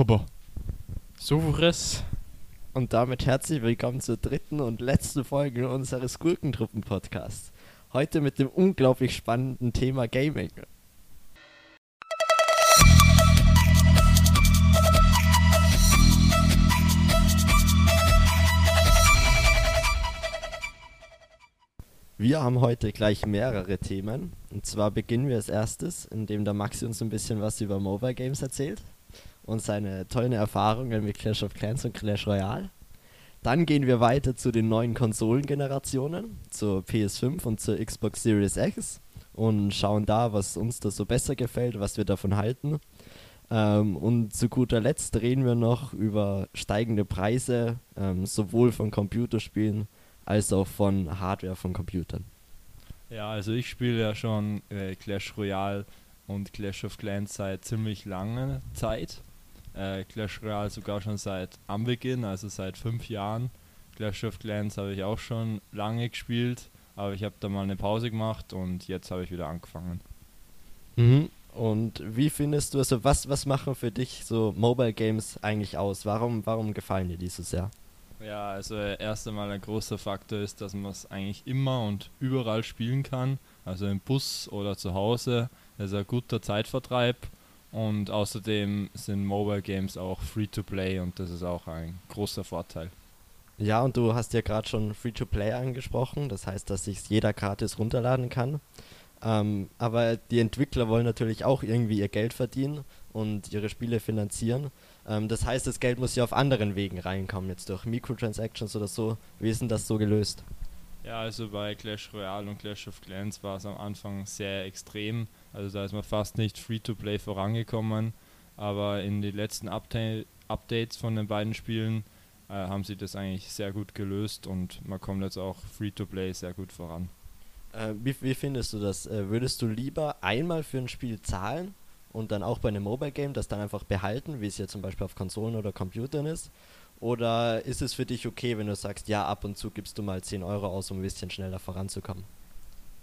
aber sowas. Und damit herzlich willkommen zur dritten und letzten Folge unseres Gurkentruppen-Podcasts. Heute mit dem unglaublich spannenden Thema Gaming. Wir haben heute gleich mehrere Themen. Und zwar beginnen wir als erstes, indem der Maxi uns ein bisschen was über Mobile Games erzählt und seine tollen Erfahrungen mit Clash of Clans und Clash Royale. Dann gehen wir weiter zu den neuen Konsolengenerationen, zur PS5 und zur Xbox Series X und schauen da, was uns da so besser gefällt, was wir davon halten. Ähm, und zu guter Letzt reden wir noch über steigende Preise, ähm, sowohl von Computerspielen als auch von Hardware von Computern. Ja, also ich spiele ja schon äh, Clash Royale und Clash of Clans seit ziemlich langer Zeit. Äh, Clash Royale sogar schon seit Anbeginn, also seit fünf Jahren. Clash of Clans habe ich auch schon lange gespielt, aber ich habe da mal eine Pause gemacht und jetzt habe ich wieder angefangen. Mhm. Und wie findest du, also was, was machen für dich so Mobile Games eigentlich aus? Warum, warum gefallen dir die so sehr? Ja, also erst einmal ein großer Faktor ist, dass man es eigentlich immer und überall spielen kann. Also im Bus oder zu Hause. Das ist ein guter Zeitvertreib. Und außerdem sind Mobile Games auch free to play und das ist auch ein großer Vorteil. Ja, und du hast ja gerade schon free to play angesprochen. Das heißt, dass sich jeder gratis runterladen kann. Ähm, aber die Entwickler wollen natürlich auch irgendwie ihr Geld verdienen und ihre Spiele finanzieren. Ähm, das heißt, das Geld muss ja auf anderen Wegen reinkommen, jetzt durch Microtransactions oder so. Wie ist denn das so gelöst? Ja, also bei Clash Royale und Clash of Clans war es am Anfang sehr extrem. Also da ist man fast nicht Free-to-Play vorangekommen. Aber in den letzten Upda Updates von den beiden Spielen äh, haben sie das eigentlich sehr gut gelöst und man kommt jetzt auch Free-to-Play sehr gut voran. Äh, wie, wie, findest du das? Äh, würdest du lieber einmal für ein Spiel zahlen und dann auch bei einem Mobile Game das dann einfach behalten, wie es ja zum Beispiel auf Konsolen oder Computern ist? Oder ist es für dich okay, wenn du sagst, ja, ab und zu gibst du mal 10 Euro aus, um ein bisschen schneller voranzukommen?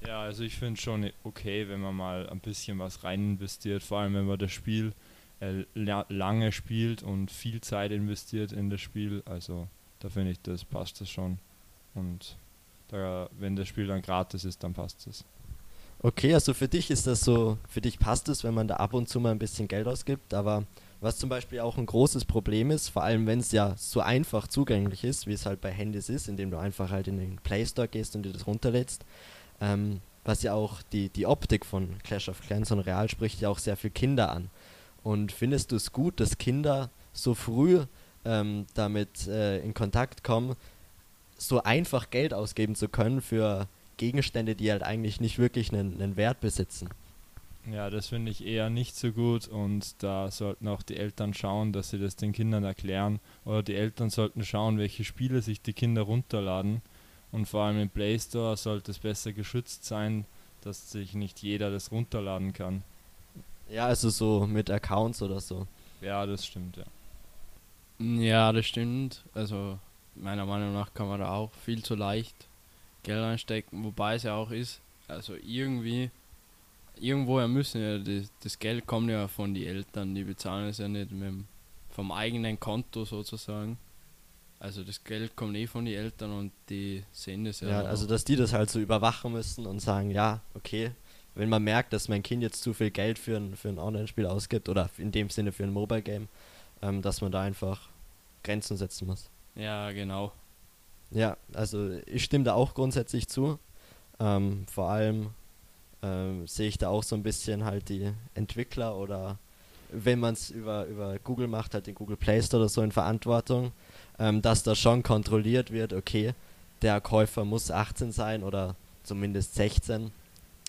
Ja, also ich finde schon okay, wenn man mal ein bisschen was rein investiert, vor allem wenn man das Spiel äh, lange spielt und viel Zeit investiert in das Spiel. Also da finde ich, das passt das schon. Und da, wenn das Spiel dann gratis ist, dann passt es. Okay, also für dich ist das so, für dich passt es, wenn man da ab und zu mal ein bisschen Geld ausgibt, aber was zum Beispiel auch ein großes Problem ist, vor allem wenn es ja so einfach zugänglich ist, wie es halt bei Handys ist, indem du einfach halt in den Play Store gehst und dir das runterlädst, ähm, was ja auch die, die Optik von Clash of Clans und Real spricht ja auch sehr für Kinder an. Und findest du es gut, dass Kinder so früh ähm, damit äh, in Kontakt kommen, so einfach Geld ausgeben zu können für Gegenstände, die halt eigentlich nicht wirklich einen, einen Wert besitzen. Ja, das finde ich eher nicht so gut und da sollten auch die Eltern schauen, dass sie das den Kindern erklären oder die Eltern sollten schauen, welche Spiele sich die Kinder runterladen und vor allem im Play Store sollte es besser geschützt sein, dass sich nicht jeder das runterladen kann. Ja, also so mit Accounts oder so. Ja, das stimmt, ja. Ja, das stimmt. Also meiner Meinung nach kann man da auch viel zu leicht Geld einstecken, wobei es ja auch ist, also irgendwie, irgendwoher müssen ja, das, das Geld kommt ja von den Eltern, die bezahlen es ja nicht mit dem, vom eigenen Konto sozusagen. Also das Geld kommt eh von den Eltern und die sehen das ja. Ja, also dass die das halt so überwachen müssen und sagen, ja, okay, wenn man merkt, dass mein Kind jetzt zu viel Geld für ein, für ein Online-Spiel ausgibt oder in dem Sinne für ein Mobile-Game, ähm, dass man da einfach Grenzen setzen muss. Ja, genau. Ja, also ich stimme da auch grundsätzlich zu. Ähm, vor allem ähm, sehe ich da auch so ein bisschen halt die Entwickler oder wenn man es über, über Google macht, halt den Google Play Store oder so in Verantwortung, ähm, dass da schon kontrolliert wird, okay, der Käufer muss 18 sein oder zumindest 16,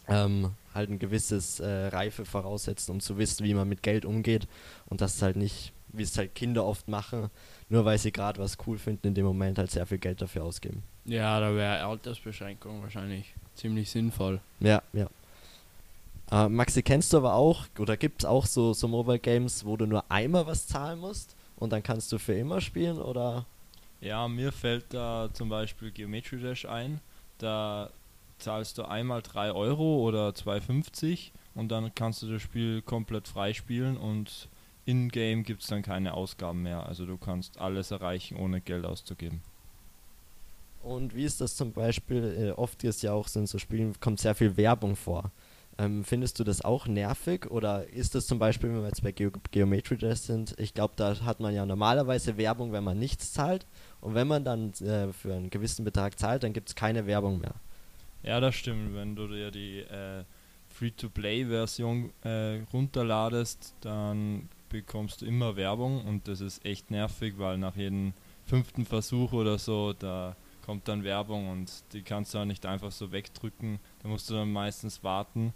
ähm, halt ein gewisses äh, Reife voraussetzen, um zu wissen, wie man mit Geld umgeht und das ist halt nicht, wie es halt Kinder oft machen, nur weil sie gerade was cool finden, in dem Moment halt sehr viel Geld dafür ausgeben. Ja, da wäre Altersbeschränkung wahrscheinlich ziemlich sinnvoll. Ja, ja. Äh, Maxi, kennst du aber auch, oder gibt es auch so, so Mobile Games, wo du nur einmal was zahlen musst und dann kannst du für immer spielen, oder? Ja, mir fällt da zum Beispiel Geometry Dash ein. Da zahlst du einmal 3 Euro oder 2,50 und dann kannst du das Spiel komplett freispielen und in-game gibt es dann keine Ausgaben mehr. Also du kannst alles erreichen, ohne Geld auszugeben. Und wie ist das zum Beispiel, äh, oft ist ja auch so in so Spielen, kommt sehr viel Werbung vor. Ähm, findest du das auch nervig oder ist das zum Beispiel, wenn wir jetzt bei Ge Geometry Dash sind, ich glaube, da hat man ja normalerweise Werbung, wenn man nichts zahlt und wenn man dann äh, für einen gewissen Betrag zahlt, dann gibt es keine Werbung mehr. Ja, das stimmt. Wenn du dir die äh, Free-to-Play-Version äh, runterladest, dann bekommst du immer Werbung und das ist echt nervig, weil nach jedem fünften Versuch oder so, da kommt dann Werbung und die kannst du auch nicht einfach so wegdrücken. Da musst du dann meistens warten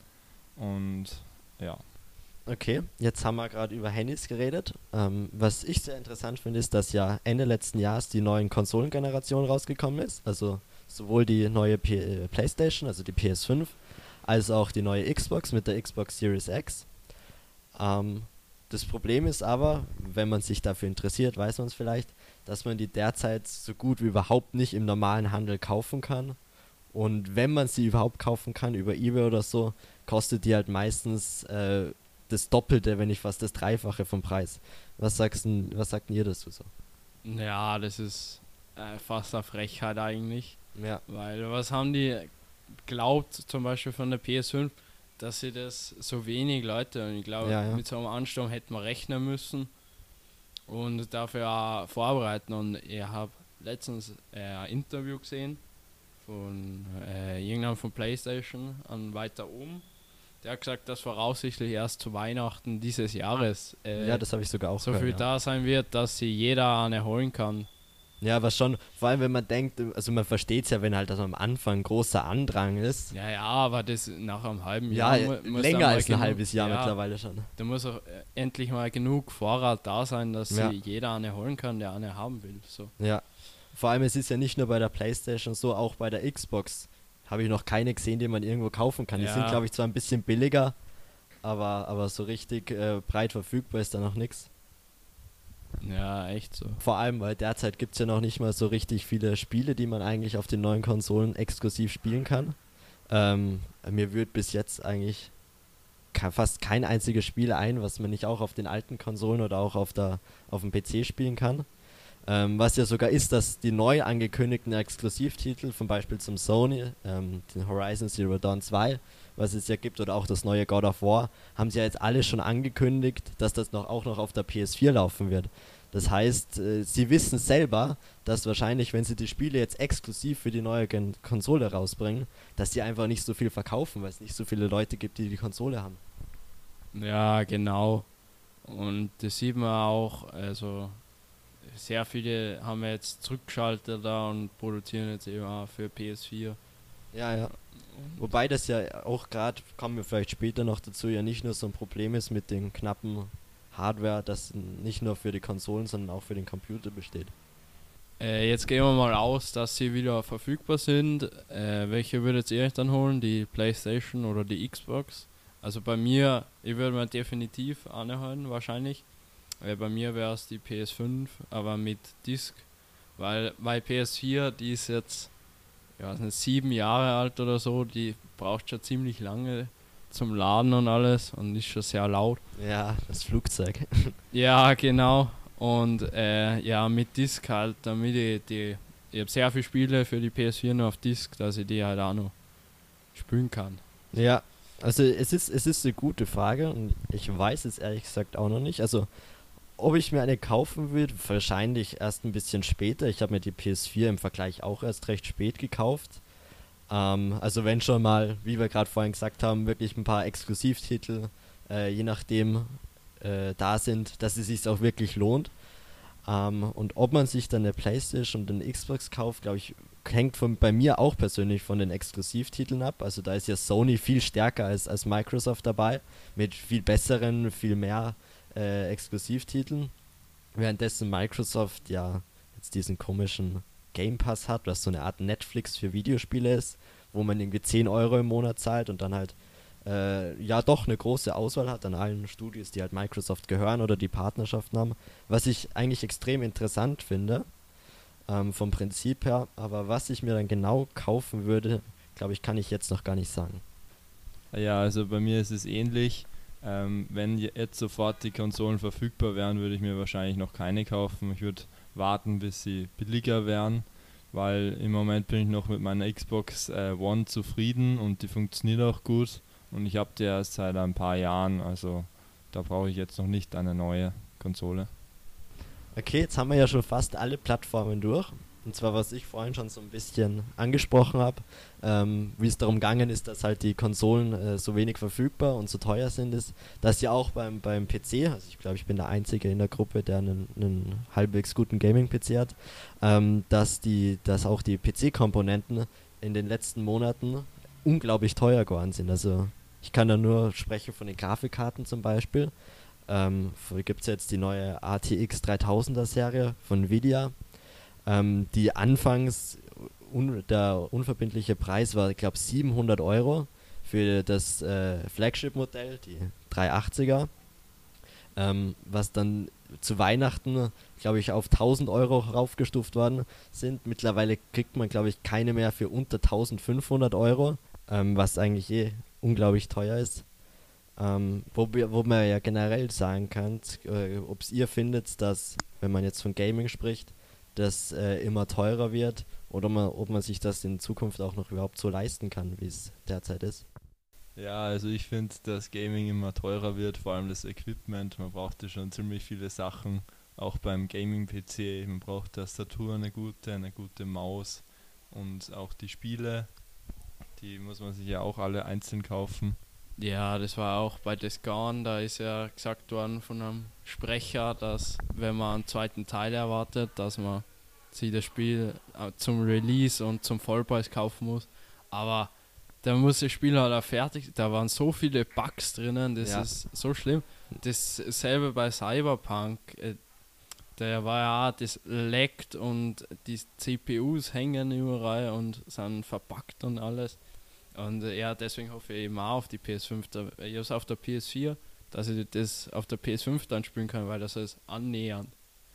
und ja. Okay, jetzt haben wir gerade über Handys geredet. Ähm, was ich sehr interessant finde, ist, dass ja Ende letzten Jahres die neuen Konsolengenerationen rausgekommen ist. Also sowohl die neue P äh, PlayStation, also die PS5, als auch die neue Xbox mit der Xbox Series X. Ähm, das Problem ist aber, wenn man sich dafür interessiert, weiß man es vielleicht, dass man die derzeit so gut wie überhaupt nicht im normalen Handel kaufen kann. Und wenn man sie überhaupt kaufen kann über eBay oder so, kostet die halt meistens äh, das Doppelte, wenn nicht fast das Dreifache vom Preis. Was sagst was sagt ihr dazu so? Ja, das ist äh, fast eine Frechheit eigentlich. Ja. Weil was haben die glaubt, zum Beispiel von der PS5, dass sie das so wenig Leute, und ich glaube, Ja, ja. mit so einem Ansturm hätten wir rechnen müssen und dafür auch vorbereiten. Und ich habe letztens äh, ein Interview gesehen von äh, irgendeinem von PlayStation an weiter oben. Der hat gesagt, dass voraussichtlich erst zu Weihnachten dieses Jahres äh, ja, das habe ich sogar auch so gehört, viel ja. da sein wird, dass sie jeder eine holen kann. Ja, aber schon, vor allem wenn man denkt, also man versteht es ja, wenn halt also am Anfang großer Andrang ist. Ja, ja, aber das nach einem halben Ja, Jahr. muss länger als ein halbes Jahr ja, mittlerweile schon. Da muss auch äh, endlich mal genug Vorrat da sein, dass Ja. sie jeder eine holen kann, der eine haben will. So. Ja. Vor allem, es ist ja nicht nur bei der Playstation so, auch bei der Xbox habe ich noch keine gesehen, die man irgendwo kaufen kann. Die Ja. sind, glaube ich, zwar ein bisschen billiger, aber, aber so richtig äh, breit verfügbar ist da noch nichts. Ja, echt so. Vor allem, weil derzeit gibt es ja noch nicht mal so richtig viele Spiele, die man eigentlich auf den neuen Konsolen exklusiv spielen kann. Ähm, mir wird bis jetzt eigentlich fast kein einziges Spiel ein, was man nicht auch auf den alten Konsolen oder auch auf, der, auf dem PC spielen kann. Ähm, was ja sogar ist, dass die neu angekündigten Exklusivtitel, zum Beispiel zum Sony, ähm, den Horizon Zero Dawn 2, was es ja gibt, oder auch das neue God of War, haben sie ja jetzt alle schon angekündigt, dass das noch auch noch auf der PS4 laufen wird. Das heißt, äh, sie wissen selber, dass wahrscheinlich, wenn sie die Spiele jetzt exklusiv für die neue Gen Konsole rausbringen, dass die einfach nicht so viel verkaufen, weil es nicht so viele Leute gibt, die die Konsole haben. Ja, genau. Und das sieht man auch, also sehr viele haben jetzt zurückgeschaltet da und produzieren jetzt eben auch für PS4. Ja, ja. Wobei das ja auch gerade, kommen wir vielleicht später noch dazu, ja nicht nur so ein Problem ist mit den knappen Hardware, das nicht nur für die Konsolen, sondern auch für den Computer besteht. Äh, jetzt gehen wir mal aus, dass sie wieder verfügbar sind. Äh, welche würdet ihr euch dann holen? Die PlayStation oder die Xbox? Also bei mir, ich würde mir definitiv eine holen, wahrscheinlich. Äh, bei mir wäre es die PS5, aber mit Disc. Weil bei PS4, die ist jetzt ja, weiß nicht, sieben Jahre alt oder so, die braucht schon ziemlich lange zum Laden und alles und ist schon sehr laut. Ja, das Flugzeug. Ja, genau. Und äh, ja, mit Disc halt, damit ich die. Ich habe sehr viele Spiele für die PS4 nur auf Disc, dass ich die halt auch noch spielen kann. Ja, also es ist, es ist eine gute Frage und ich weiß es ehrlich gesagt auch noch nicht. Also, ob ich mir eine kaufen würde, wahrscheinlich erst ein bisschen später. Ich habe mir die PS4 im Vergleich auch erst recht spät gekauft. Ähm, also wenn schon mal, wie wir gerade vorhin gesagt haben, wirklich ein paar Exklusivtitel, äh, je nachdem, äh, da sind, dass es sich auch wirklich lohnt. Ähm, und ob man sich dann eine Playstation und eine Xbox kauft, glaube ich, hängt von, bei mir auch persönlich von den Exklusivtiteln ab. Also da ist ja Sony viel stärker als, als Microsoft dabei, mit viel besseren, viel mehr äh, Exklusivtiteln. Währenddessen Microsoft ja jetzt diesen komischen Game Pass hat, was so eine Art Netflix für Videospiele ist, wo man irgendwie 10 Euro im Monat zahlt und dann halt äh, ja doch eine große Auswahl hat an allen Studios, die halt Microsoft gehören oder die Partnerschaften haben. Was ich eigentlich extrem interessant finde, ähm, vom Prinzip her, aber was ich mir dann genau kaufen würde, glaube ich, kann ich jetzt noch gar nicht sagen. Ja, also bei mir ist es ähnlich. Ähm, wenn jetzt sofort die Konsolen verfügbar wären, würde ich mir wahrscheinlich noch keine kaufen. Ich würde warten, bis sie billiger wären, weil im Moment bin ich noch mit meiner Xbox äh, One zufrieden und die funktioniert auch gut. Und ich habe die erst seit ein paar Jahren, also da brauche ich jetzt noch nicht eine neue Konsole. Okay, jetzt haben wir ja schon fast alle Plattformen durch. Und zwar, was ich vorhin schon so ein bisschen angesprochen habe, ähm, wie es darum gegangen ist, dass halt die Konsolen äh, so wenig verfügbar und so teuer sind, ist, dass ja auch beim, beim PC, also ich glaube, ich bin der Einzige in der Gruppe, der einen, halbwegs guten Gaming-PC hat, ähm, dass, die, dass auch die PC-Komponenten in den letzten Monaten unglaublich teuer geworden sind. Also ich kann da nur sprechen von den Grafikkarten zum Beispiel. Ähm, gibt es jetzt die neue ATX 3000er Serie von Nvidia ähm, die anfangs, un, der unverbindliche Preis war, ich glaube, 700 Euro für das äh, Flagship-Modell, die 380er. Ähm, was dann zu Weihnachten, glaube ich, auf 1000 Euro raufgestuft worden sind. Mittlerweile kriegt man, glaube ich, keine mehr für unter 1500 Euro, ähm, was eigentlich eh unglaublich teuer ist. Ähm, wo, wo man ja generell sagen kann, äh, ob es ihr findet, dass, wenn man jetzt von Gaming spricht, das äh, immer teurer wird oder man, ob man sich das in Zukunft auch noch überhaupt so leisten kann, wie es derzeit ist. Ja, also ich finde, dass Gaming immer teurer wird, vor allem das Equipment. Man braucht ja schon ziemlich viele Sachen, auch beim Gaming-PC. Man braucht Tastatur, eine gute, eine gute Maus und auch die Spiele, die muss man sich ja auch alle einzeln kaufen. Ja, das war auch bei Descan, da ist ja gesagt worden von einem Sprecher, dass wenn man einen zweiten Teil erwartet, dass man sich das Spiel äh, zum Release und zum Vollpreis kaufen muss. Aber da muss das Spiel halt auch fertig, da waren so viele Bugs drinnen, das ja. ist so schlimm. Dasselbe bei Cyberpunk, äh, der war ja, das leckt und die CPUs hängen überall und sind verpackt und alles. Und äh, ja, deswegen hoffe ich eben auch auf die PS5. Da, ich habe es auf der PS4, dass ich das auf der PS5 dann spielen kann, weil das ist annähernd.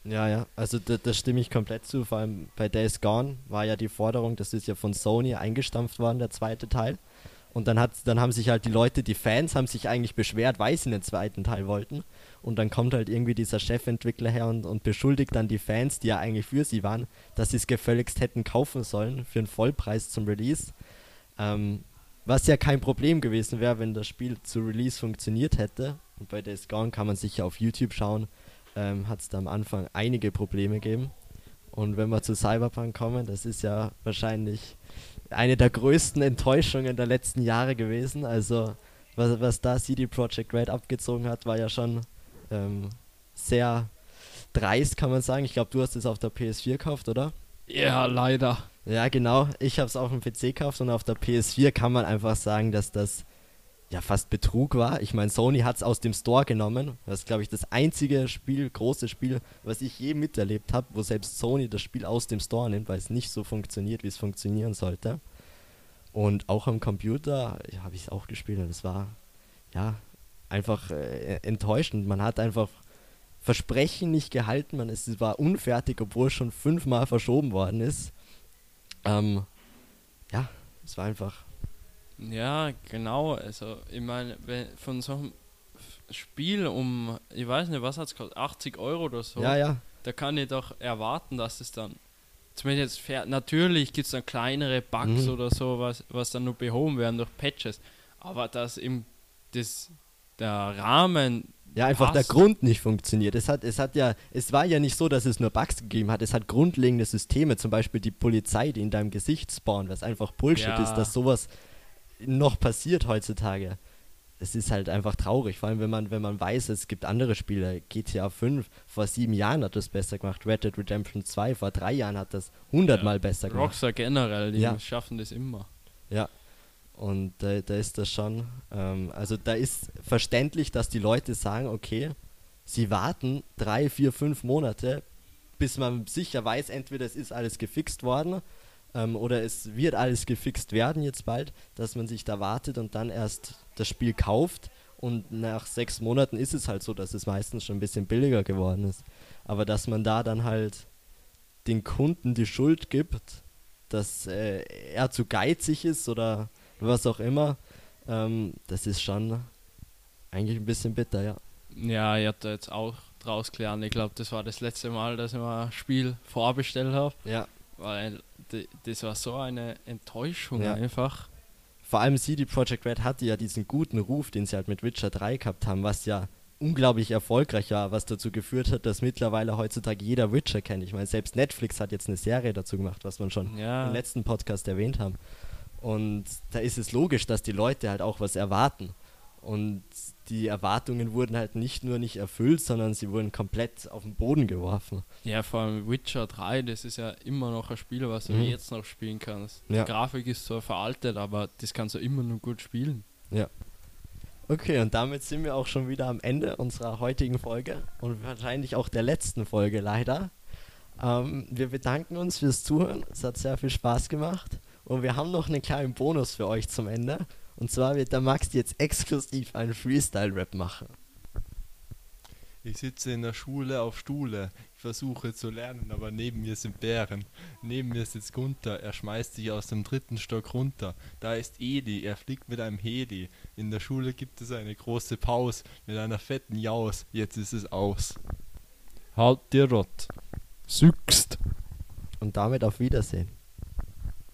Ja, ja, also da, da, stimme ich komplett zu. Vor allem bei Days Gone war ja die Forderung, das ist ja von Sony eingestampft worden, der zweite Teil. Und dann, hat, dann haben sich halt die Leute, die Fans, haben sich eigentlich beschwert, weil sie den zweiten Teil wollten. Und dann kommt halt irgendwie dieser Chefentwickler her und, und beschuldigt dann die Fans, die ja eigentlich für sie waren, dass sie es gefälligst hätten kaufen sollen für einen Vollpreis zum Release. Ähm, was ja kein Problem gewesen wäre, wenn das Spiel zu Release funktioniert hätte. Und bei Days Gone kann man sicher auf YouTube schauen, ähm, hat es da am Anfang einige Probleme gegeben. Und wenn wir zu Cyberpunk kommen, das ist ja wahrscheinlich eine der größten Enttäuschungen der letzten Jahre gewesen. Also was, was da CD Projekt Red abgezogen hat, war ja schon ähm, sehr dreist, kann man sagen. Ich glaube, du hast es auf der PS4 gekauft, oder? Ja, leider. Ja, genau. Ich habe es auf dem PC gekauft und auf der PS4 kann man einfach sagen, dass das ja fast Betrug war. Ich meine, Sony hat es aus dem Store genommen. Das ist, glaube ich, das einzige Spiel, große Spiel, was ich je miterlebt habe, wo selbst Sony das Spiel aus dem Store nimmt, weil es nicht so funktioniert, wie es funktionieren sollte. Und auch am Computer ja, habe ich es auch gespielt und es war ja einfach äh, enttäuschend. Man hat einfach Versprechen nicht gehalten, man es war unfertig, obwohl es schon fünfmal verschoben worden ist. Ähm, ja, es war einfach. Ja, genau. Also, ich meine, von so einem Spiel um, ich weiß nicht, was hat es gekostet, 80 Euro oder so. Ja, ja. Da kann ich doch erwarten, dass es dann. Zumindest fair, natürlich gibt es dann kleinere Bugs mhm. oder so, was, was dann nur behoben werden durch Patches. Aber dass im das, der Rahmen ja, einfach passt. der Grund nicht funktioniert. Es hat, es hat ja, es war ja nicht so, dass es nur Bugs gegeben hat. Es hat grundlegende Systeme, zum Beispiel die Polizei, die in deinem Gesicht spawnt, was einfach Bullshit ja. ist, dass sowas noch passiert heutzutage. Es ist halt einfach traurig, vor allem wenn man, wenn man weiß, es gibt andere Spiele. GTA 5 vor sieben Jahren hat das besser gemacht. Red Dead Redemption 2 vor drei Jahren hat das hundertmal ja. besser gemacht. Rockstar generell, die ja. schaffen das immer. Ja, und da, da ist das schon, ähm, also da ist verständlich, dass die Leute sagen, okay, sie warten drei, vier, fünf Monate, bis man sicher weiß, entweder es ist alles gefixt worden ähm, oder es wird alles gefixt werden jetzt bald, dass man sich da wartet und dann erst das Spiel kauft. Und nach sechs Monaten ist es halt so, dass es meistens schon ein bisschen billiger geworden ist. Aber dass man da dann halt den Kunden die Schuld gibt, dass äh, er zu geizig ist oder was auch immer, ähm, das ist schon Eigentlich ein bisschen bitter, ja. Ja, ich hatte jetzt auch draus gelernt. Ich glaube, das war das letzte Mal, dass ich mal ein Spiel vorbestellt habe, Ja. weil das war so eine Enttäuschung Ja. einfach. Vor allem CD Projekt Red hatte ja diesen guten Ruf, den sie halt mit Witcher 3 gehabt haben, was ja unglaublich erfolgreich war, was dazu geführt hat, dass mittlerweile heutzutage jeder Witcher kennt. Ich meine, selbst Netflix hat jetzt eine Serie dazu gemacht, was man schon Ja, im letzten Podcast erwähnt haben. Und da ist es logisch, dass die Leute halt auch was erwarten. Und die Erwartungen wurden halt nicht nur nicht erfüllt, sondern sie wurden komplett auf den Boden geworfen. ja, vor allem Witcher 3, das ist ja immer noch ein Spiel, was du Mhm. jetzt noch spielen kannst. Ja. Die Grafik ist zwar veraltet, aber das kannst du immer noch gut spielen. Okay, und damit sind wir auch schon wieder am Ende unserer heutigen Folge und wahrscheinlich auch der letzten Folge leider. Ähm, wir bedanken uns fürs Zuhören. Es hat sehr viel Spaß gemacht. Und wir haben noch einen kleinen Bonus für euch zum Ende. Und zwar wird der Max jetzt exklusiv einen Freestyle-Rap machen. Ich sitze in der Schule auf Stuhle. Ich versuche zu lernen, aber neben mir sind Bären. Neben mir sitzt Gunther. Er schmeißt sich aus dem dritten Stock runter. Da ist Edi. Er fliegt mit einem Heli. In der Schule gibt es eine große Pause mit einer fetten Jaus. Jetzt ist es aus. Halt dir Rott. Süchst. Und damit auf Wiedersehen.